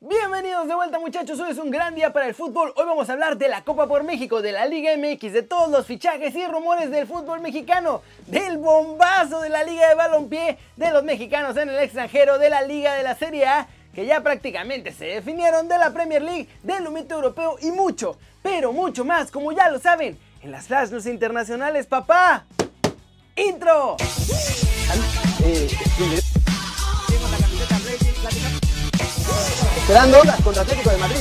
Bienvenidos de vuelta muchachos, hoy es un gran día para el fútbol. Hoy vamos a hablar de la Copa por México, de la Liga MX, de todos los fichajes y rumores del fútbol mexicano, del bombazo de la Liga de Balompié, de los mexicanos en el extranjero, de la Liga de la Serie A, que ya prácticamente se definieron, de la Premier League, del humito europeo y mucho, pero mucho más, como ya lo saben, en las flash news internacionales, papá. ¡Intro! Esperando contra Atlético de Madrid.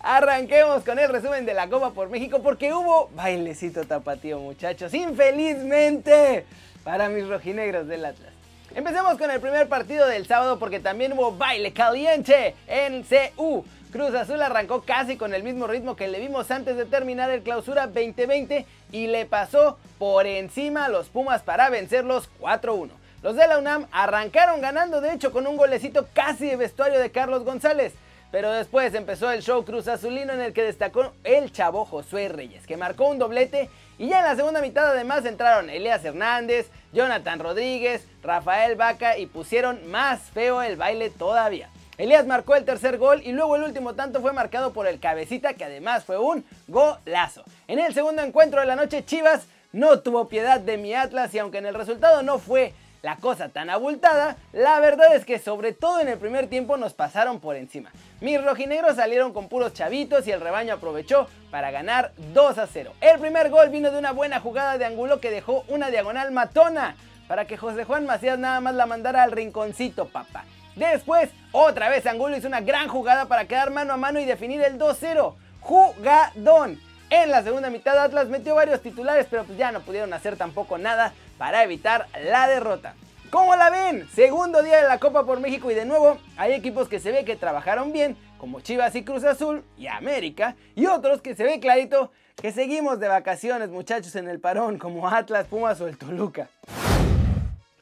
Arranquemos con el resumen de la Copa por México porque hubo bailecito tapatío, muchachos. Infelizmente para mis rojinegros del Atlas. Empecemos con el primer partido del sábado porque también hubo baile caliente en CU. Cruz Azul arrancó casi con el mismo ritmo que le vimos antes de terminar el clausura 2020 y le pasó por encima a los Pumas para vencerlos 4-1. Los de la UNAM arrancaron ganando de hecho con un golecito casi de vestuario de Carlos González. Pero después empezó el show Cruz Azulino en el que destacó el chavo Josué Reyes, que marcó un doblete y ya en la segunda mitad además entraron Elías Hernández, Jonathan Rodríguez, Rafael Vaca y pusieron más feo el baile todavía. Elías marcó el tercer gol y luego el último tanto fue marcado por el cabecita que además fue un golazo. En el segundo encuentro de la noche Chivas no tuvo piedad de mi Atlas y aunque en el resultado no fue la cosa tan abultada, la verdad es que sobre todo en el primer tiempo nos pasaron por encima. Mis rojinegros salieron con puros chavitos y el rebaño aprovechó para ganar 2 a 0. El primer gol vino de una buena jugada de Angulo que dejó una diagonal matona para que José Juan Macías nada más la mandara al rinconcito, papá. Después, otra vez Angulo hizo una gran jugada para quedar mano a mano y definir el 2-0. Jugadón. En la segunda mitad Atlas metió varios titulares, pero pues ya no pudieron hacer tampoco nada para evitar la derrota. ¿Cómo la ven? Segundo día de la Copa por México y de nuevo hay equipos que se ve que trabajaron bien, como Chivas y Cruz Azul y América, y otros que se ve clarito que seguimos de vacaciones muchachos en el parón, como Atlas, Pumas o el Toluca.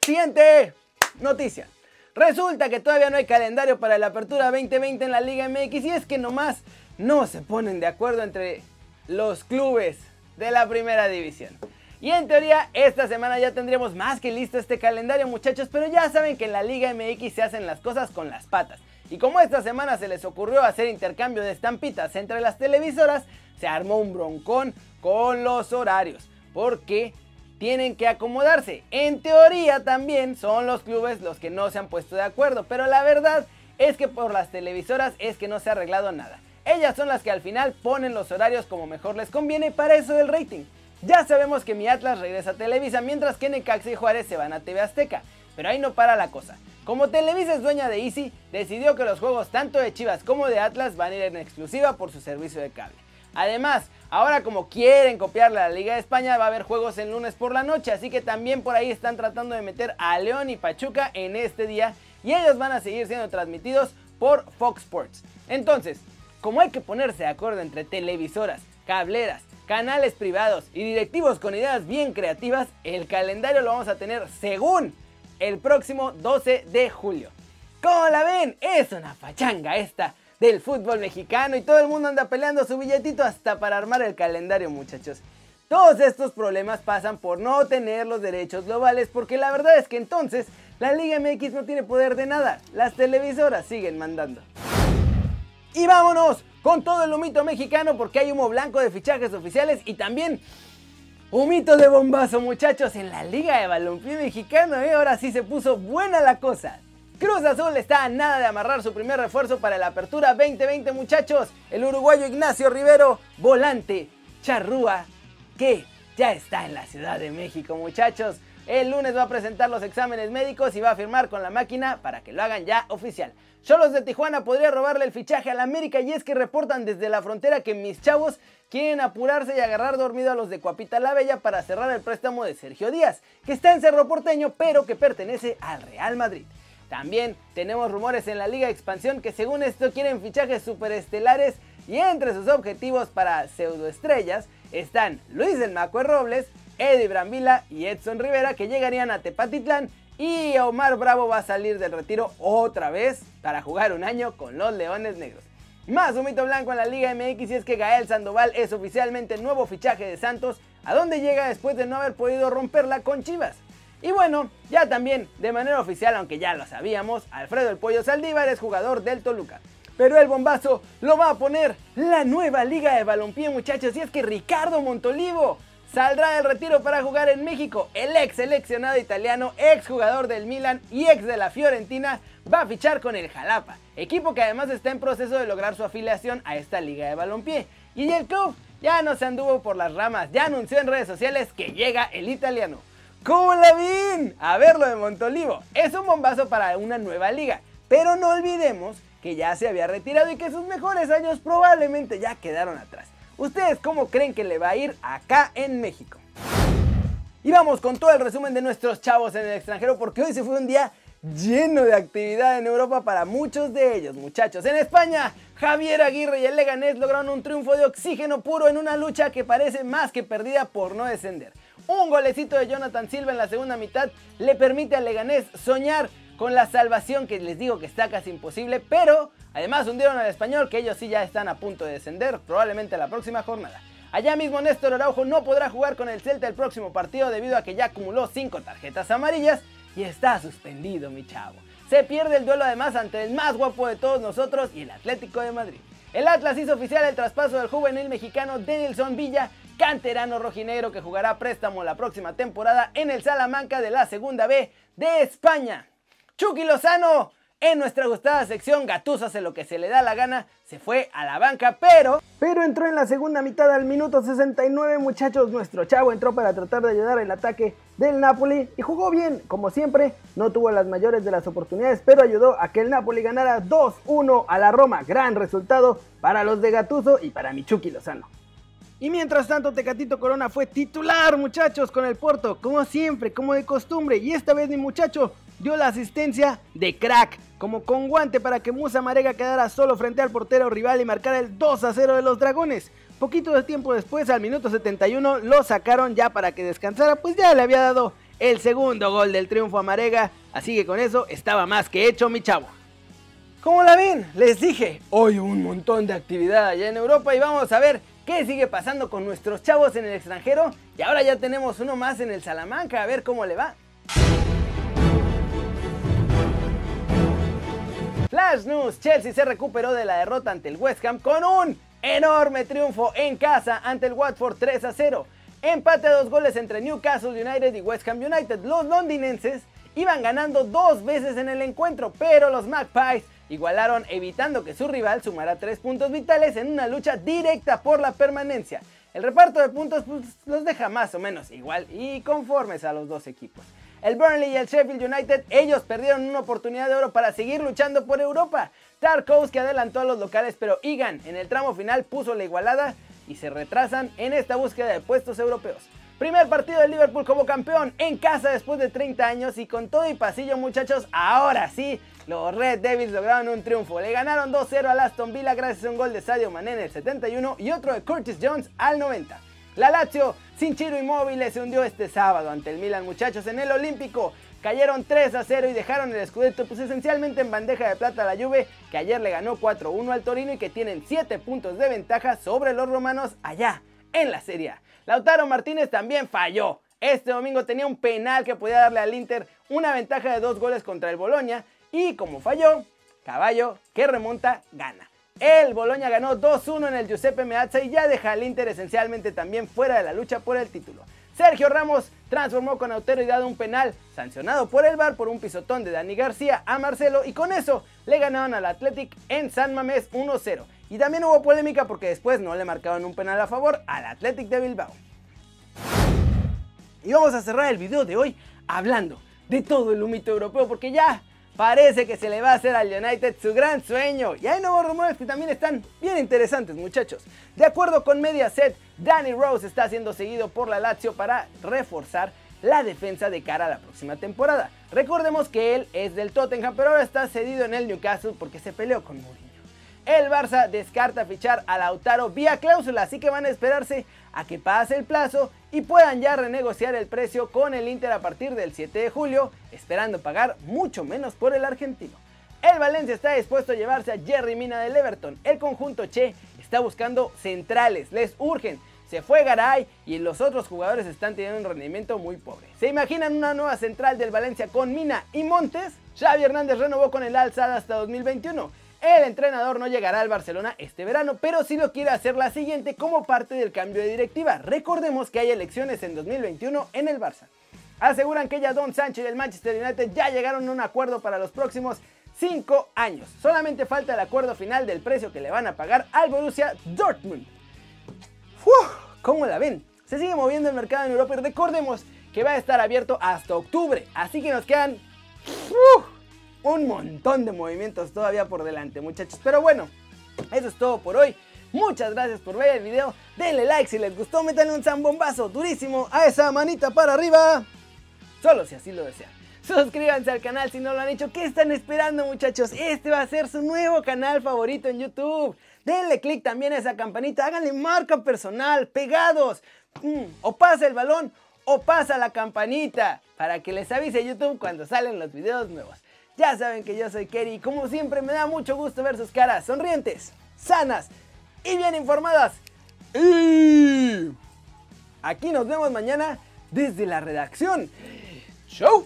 Siguiente noticia. Resulta que todavía no hay calendario para la apertura 2020 en la Liga MX y es que nomás no se ponen de acuerdo entre los clubes de la primera división. Y en teoría esta semana ya tendríamos más que listo este calendario muchachos, pero ya saben que en la Liga MX se hacen las cosas con las patas. Y como esta semana se les ocurrió hacer intercambio de estampitas entre las televisoras, se armó un broncón con los horarios, porque tienen que acomodarse. En teoría también son los clubes los que no se han puesto de acuerdo, pero la verdad es que por las televisoras es que no se ha arreglado nada. Ellas son las que al final ponen los horarios como mejor les conviene para eso del rating. Ya sabemos que mi Atlas regresa a Televisa mientras que Necaxa y Juárez se van a TV Azteca, pero ahí no para la cosa. Como Televisa es dueña de Easy, decidió que los juegos tanto de Chivas como de Atlas van a ir en exclusiva por su servicio de cable. Además, ahora como quieren copiarle a la Liga de España, va a haber juegos en lunes por la noche, así que también por ahí están tratando de meter a León y Pachuca en este día y ellos van a seguir siendo transmitidos por Fox Sports. Entonces, como hay que ponerse de acuerdo entre televisoras, cableras, canales privados y directivos con ideas bien creativas, el calendario lo vamos a tener según el próximo 12 de julio. ¿Cómo la ven? Es una fachanga esta del fútbol mexicano y todo el mundo anda peleando su billetito hasta para armar el calendario muchachos. Todos estos problemas pasan por no tener los derechos globales porque la verdad es que entonces la Liga MX no tiene poder de nada, las televisoras siguen mandando. Y vámonos con todo el humito mexicano porque hay humo blanco de fichajes oficiales y también humito de bombazo muchachos en la Liga de Balompié Mexicano. ¿eh? Ahora sí se puso buena la cosa. Cruz Azul está a nada de amarrar su primer refuerzo para la apertura 2020 muchachos. El uruguayo Ignacio Rivero, volante, charrúa, que ya está en la Ciudad de México muchachos. El lunes va a presentar los exámenes médicos y va a firmar con la máquina para que lo hagan ya oficial. Cholos de Tijuana podría robarle el fichaje al América y es que reportan desde la frontera que mis chavos quieren apurarse y agarrar dormido a los de Coapita la Bella para cerrar el préstamo de Sergio Díaz, que está en Cerro Porteño pero que pertenece al Real Madrid. También tenemos rumores en la Liga Expansión que según esto quieren fichajes superestelares y entre sus objetivos para pseudoestrellas están Luis del Macue Robles, Eddie Brambila y Edson Rivera que llegarían a Tepatitlán y Omar Bravo va a salir del retiro otra vez para jugar un año con los Leones Negros. Más un mito blanco en la Liga MX y es que Gael Sandoval es oficialmente el nuevo fichaje de Santos, a donde llega después de no haber podido romperla con Chivas. Y bueno, ya también de manera oficial, aunque ya lo sabíamos, Alfredo el Pollo Saldívar es jugador del Toluca. Pero el bombazo lo va a poner la nueva liga de balompié muchachos y es que Ricardo Montolivo saldrá del retiro para jugar en México. El ex seleccionado italiano, ex jugador del Milan y ex de la Fiorentina, va a fichar con el Jalapa, equipo que además está en proceso de lograr su afiliación a esta liga de balompié. Y el club ya no se anduvo por las ramas, ya anunció en redes sociales que llega el italiano. ¿Cómo la ven? A ver lo de Montolivo. Es un bombazo para una nueva liga, pero no olvidemos que ya se había retirado y que sus mejores años probablemente ya quedaron atrás. ¿Ustedes cómo creen que le va a ir acá en México? Y vamos con todo el resumen de nuestros chavos en el extranjero porque hoy se fue un día lleno de actividad en Europa para muchos de ellos, muchachos. En España, Javier Aguirre y el Leganés lograron un triunfo de oxígeno puro en una lucha que parece más que perdida por no descender. Un golecito de Jonathan Silva en la segunda mitad le permite al Leganés soñar con la salvación que les digo que está casi imposible, pero además hundieron al español que ellos sí ya están a punto de descender, probablemente la próxima jornada. Allá mismo Néstor Araujo no podrá jugar con el Celta el próximo partido debido a que ya acumuló 5 tarjetas amarillas y está suspendido mi chavo. Se pierde el duelo además ante el más guapo de todos nosotros y el Atlético de Madrid. El Atlas hizo oficial el traspaso del juvenil mexicano Denilson Villa, canterano rojinegro que jugará préstamo la próxima temporada en el Salamanca de la Segunda B de España. Chucky Lozano, en nuestra gustada sección Gatuso hace lo que se le da la gana, se fue a la banca, pero... Pero entró en la segunda mitad al minuto 69, muchachos. Nuestro chavo entró para tratar de ayudar el ataque del Napoli y jugó bien, como siempre. No tuvo las mayores de las oportunidades, pero ayudó a que el Napoli ganara 2-1 a la Roma. Gran resultado para los de Gatuso y para Michuki Lozano. Y mientras tanto, Tecatito Corona fue titular, muchachos, con el Porto, como siempre, como de costumbre. Y esta vez mi muchacho dio la asistencia de crack, como con guante para que Musa Marega quedara solo frente al portero rival y marcara el 2 a 0 de los Dragones. Poquito de tiempo después, al minuto 71, lo sacaron ya para que descansara, pues ya le había dado el segundo gol del triunfo a Marega, así que con eso estaba más que hecho mi chavo. Como la ven? Les dije, hoy un montón de actividad allá en Europa y vamos a ver qué sigue pasando con nuestros chavos en el extranjero. Y ahora ya tenemos uno más en el Salamanca, a ver cómo le va. Flash News, Chelsea se recuperó de la derrota ante el West Ham con un enorme triunfo en casa ante el Watford 3 a 0. Empate a dos goles entre Newcastle United y West Ham United. Los londinenses iban ganando dos veces en el encuentro, pero los Magpies igualaron evitando que su rival sumara tres puntos vitales en una lucha directa por la permanencia. El reparto de puntos pues, los deja más o menos igual y conformes a los dos equipos. El Burnley y el Sheffield United, ellos perdieron una oportunidad de oro para seguir luchando por Europa. Tarkowski adelantó a los locales, pero Egan en el tramo final puso la igualada y se retrasan en esta búsqueda de puestos europeos. Primer partido del Liverpool como campeón en casa después de 30 años y con todo y pasillo muchachos, ahora sí, los Red Devils lograron un triunfo. Le ganaron 2-0 al Aston Villa gracias a un gol de Sadio Mané en el 71 y otro de Curtis Jones al 90. La Lazio, sin Chiro Inmóvil, se hundió este sábado ante el Milan, muchachos, en el Olímpico. Cayeron 3 a 0 y dejaron el Scudetto pues esencialmente en bandeja de plata a la Juve, que ayer le ganó 4-1 al Torino y que tienen 7 puntos de ventaja sobre los romanos allá en la Serie. Lautaro Martínez también falló. Este domingo tenía un penal que podía darle al Inter una ventaja de dos goles contra el Boloña y como falló, Caballo que remonta gana. El Boloña ganó 2-1 en el Giuseppe Meazza y ya deja al Inter esencialmente también fuera de la lucha por el título. Sergio Ramos transformó con autoridad un penal sancionado por el VAR por un pisotón de Dani García a Marcelo y con eso le ganaron al Athletic en San Mamés 1-0. Y también hubo polémica porque después no le marcaron un penal a favor al Athletic de Bilbao. Y vamos a cerrar el video de hoy hablando de todo el humito europeo porque ya Parece que se le va a hacer al United su gran sueño. Y hay nuevos rumores que también están bien interesantes, muchachos. De acuerdo con Mediaset, Danny Rose está siendo seguido por la Lazio para reforzar la defensa de cara a la próxima temporada. Recordemos que él es del Tottenham, pero ahora está cedido en el Newcastle porque se peleó con Mourinho. El Barça descarta fichar a Lautaro vía cláusula, así que van a esperarse a que pase el plazo y puedan ya renegociar el precio con el Inter a partir del 7 de julio, esperando pagar mucho menos por el argentino. El Valencia está dispuesto a llevarse a Jerry Mina del Everton. El conjunto Che está buscando centrales, les urgen. se fue Garay y los otros jugadores están teniendo un rendimiento muy pobre. ¿Se imaginan una nueva central del Valencia con Mina y Montes? Xavi Hernández renovó con el Alzada hasta 2021. El entrenador no llegará al Barcelona este verano, pero sí lo quiere hacer la siguiente como parte del cambio de directiva. Recordemos que hay elecciones en 2021 en el Barça. Aseguran que ya Don Sánchez del Manchester United ya llegaron a un acuerdo para los próximos 5 años. Solamente falta el acuerdo final del precio que le van a pagar al Borussia Dortmund. ¿Cómo la ven? Se sigue moviendo el mercado en Europa y recordemos que va a estar abierto hasta octubre. Así que nos quedan un montón de movimientos todavía por delante, muchachos. Pero bueno, eso es todo por hoy. Muchas gracias por ver el video. Denle like si les gustó. Métanle un zambombazo durísimo a esa manita para arriba. Solo si así lo desean. Suscríbanse al canal si no lo han hecho. ¿Qué están esperando muchachos? Este va a ser su nuevo canal favorito en YouTube. Denle click también a esa campanita. Háganle marca personal. Pegados. Mm, o pasa el balón o pasa la campanita. Para que les avise YouTube cuando salen los videos nuevos. Ya saben que yo soy Kerry y como siempre me da mucho gusto ver sus caras sonrientes, sanas y bien informadas. Y aquí nos vemos mañana desde la redacción. ¡Show!